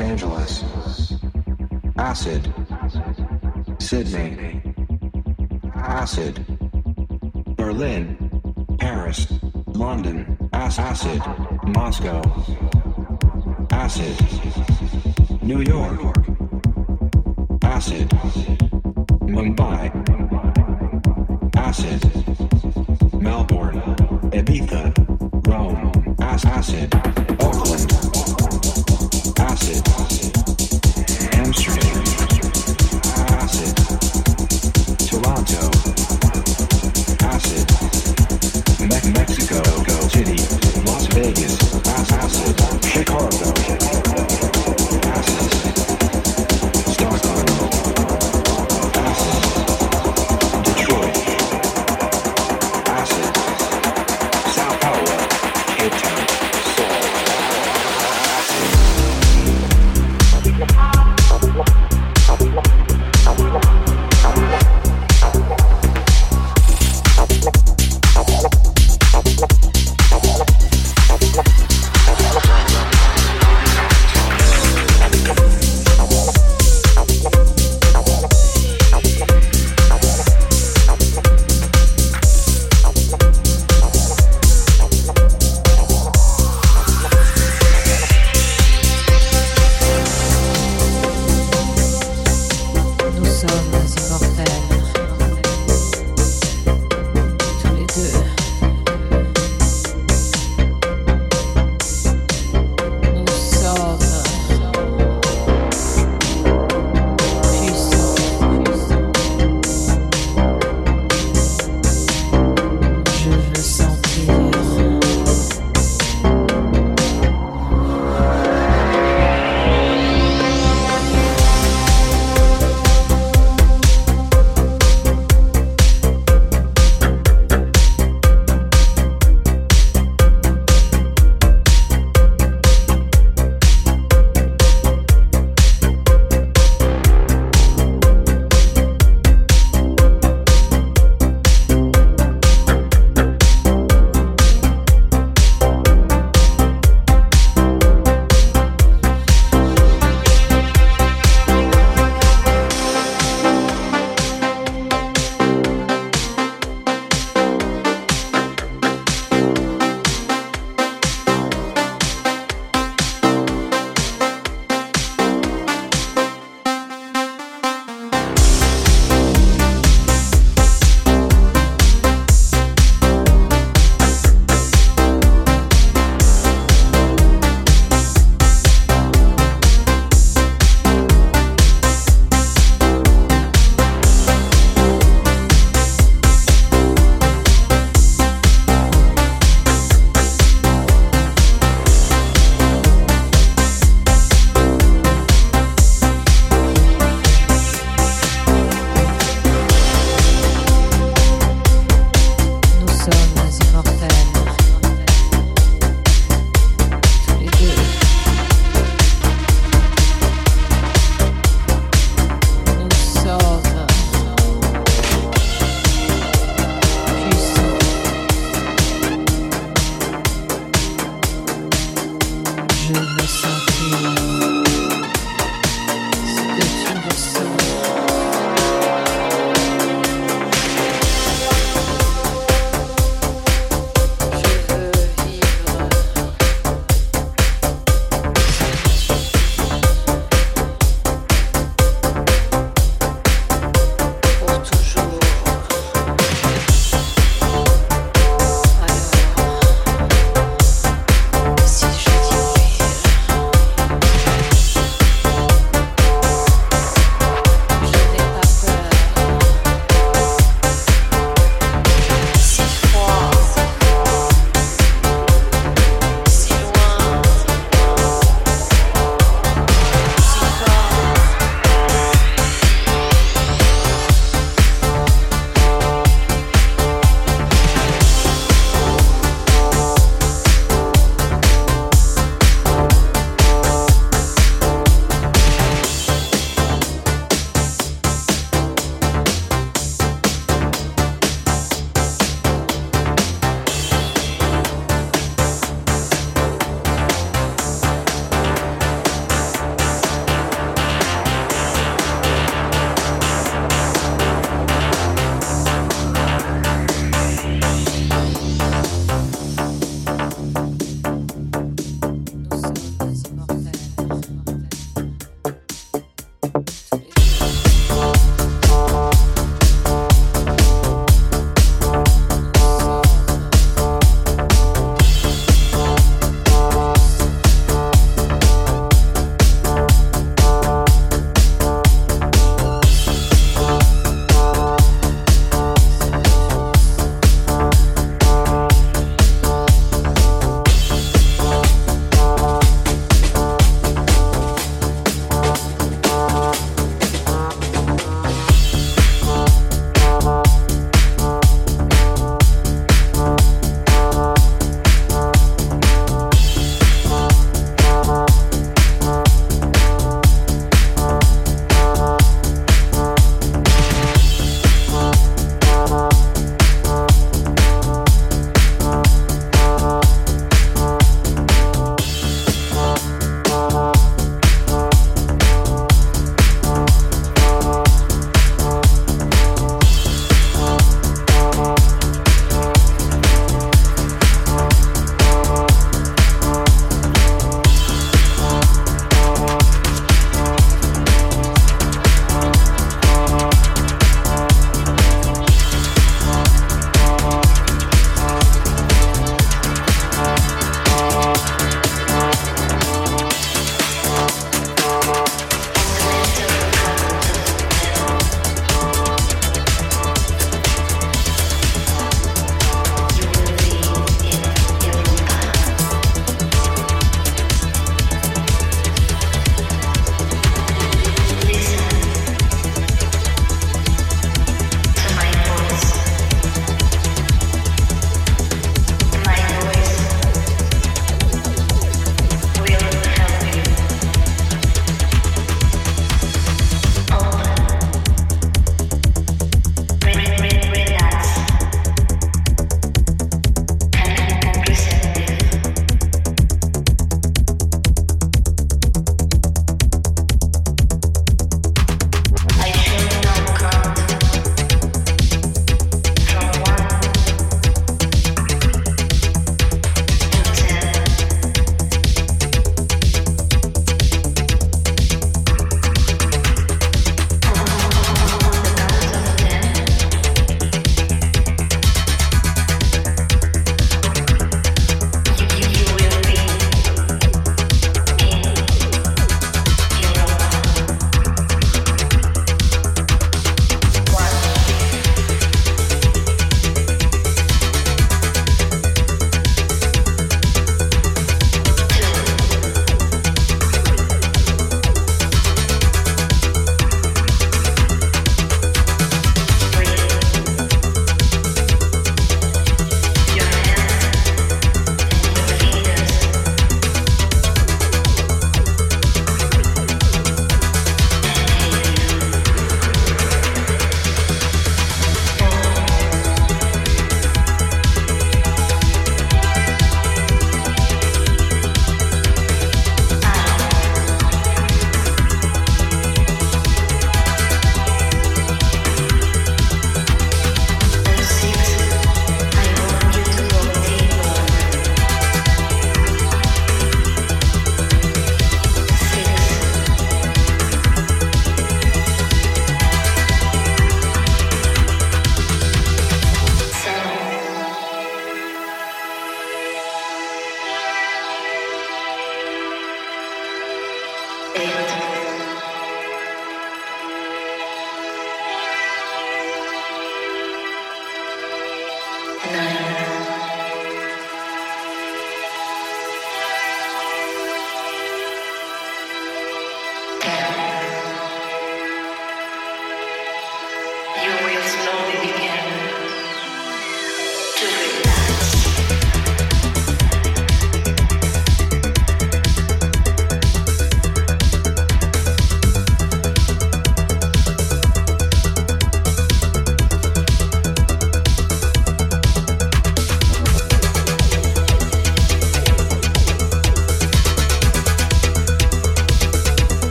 Los Angeles, Acid, Sydney, Acid, Berlin, Paris, London, Acid, Moscow, Acid, New York, Acid, Mumbai, Acid, Melbourne, Ibiza, Rome, Acid, Auckland. massive.